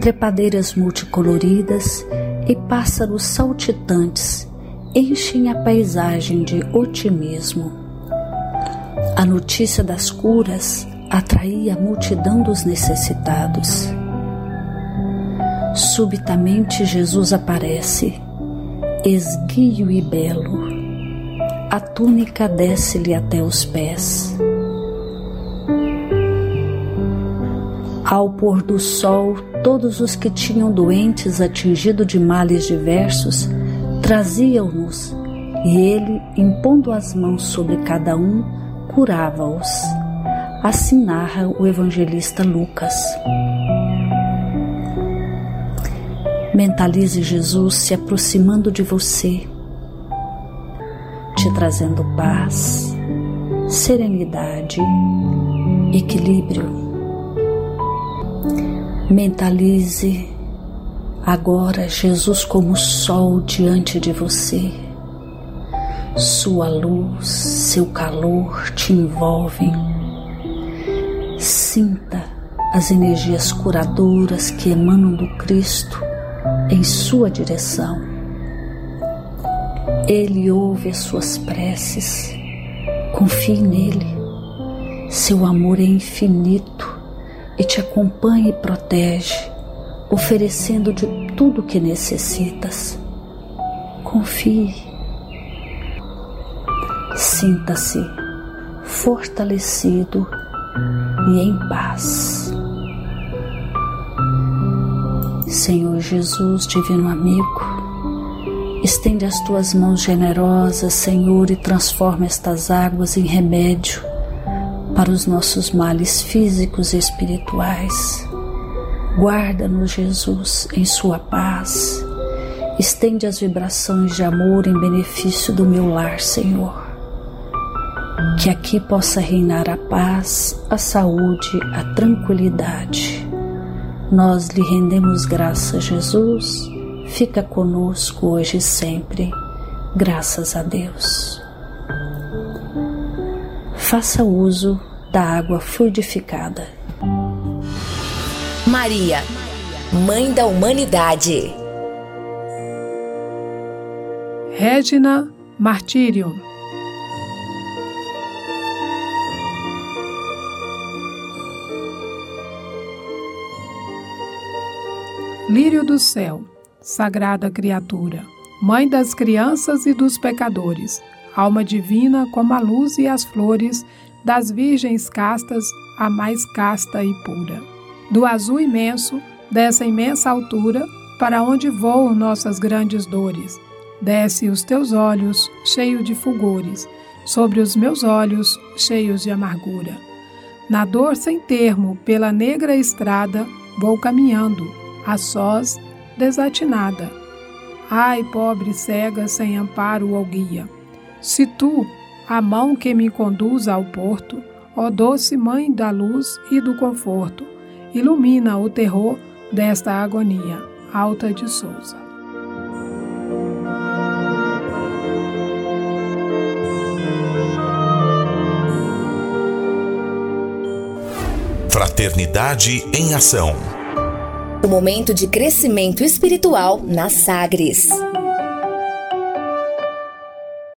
trepadeiras multicoloridas e pássaros saltitantes enchem a paisagem de otimismo. A notícia das curas atraía a multidão dos necessitados. Subitamente Jesus aparece esguio e belo. A túnica desce-lhe até os pés. Ao pôr do sol, todos os que tinham doentes atingido de males diversos traziam-nos, e ele, impondo as mãos sobre cada um, curava-os. Assim narra o evangelista Lucas. Mentalize Jesus se aproximando de você, te trazendo paz, serenidade, equilíbrio. Mentalize Agora, Jesus, como sol diante de você, sua luz, seu calor te envolvem. Sinta as energias curadoras que emanam do Cristo em sua direção. Ele ouve as suas preces, confie nele. Seu amor é infinito e te acompanha e protege, oferecendo de tudo o que necessitas. Confie. Sinta-se fortalecido e em paz. Senhor Jesus, Divino Amigo, estende as tuas mãos generosas, Senhor, e transforma estas águas em remédio para os nossos males físicos e espirituais. Guarda-nos, Jesus, em Sua paz. Estende as vibrações de amor em benefício do meu lar, Senhor. Que aqui possa reinar a paz, a saúde, a tranquilidade nós lhe rendemos graça, Jesus. Fica conosco hoje e sempre. Graças a Deus. Faça uso da água fluidificada. Maria, Mãe da Humanidade. Regina Martírio. Lírio do céu, sagrada criatura, mãe das crianças e dos pecadores, alma divina como a luz e as flores, das virgens castas, a mais casta e pura. Do azul imenso, dessa imensa altura, para onde voam nossas grandes dores, desce os teus olhos, cheio de fulgores, sobre os meus olhos, cheios de amargura. Na dor sem termo, pela negra estrada, vou caminhando, a sós, desatinada. Ai, pobre cega, sem amparo ou guia. Se tu, a mão que me conduz ao porto, ó doce mãe da luz e do conforto, ilumina o terror desta agonia. Alta de Souza. Fraternidade em Ação. O momento de crescimento espiritual na Sagres.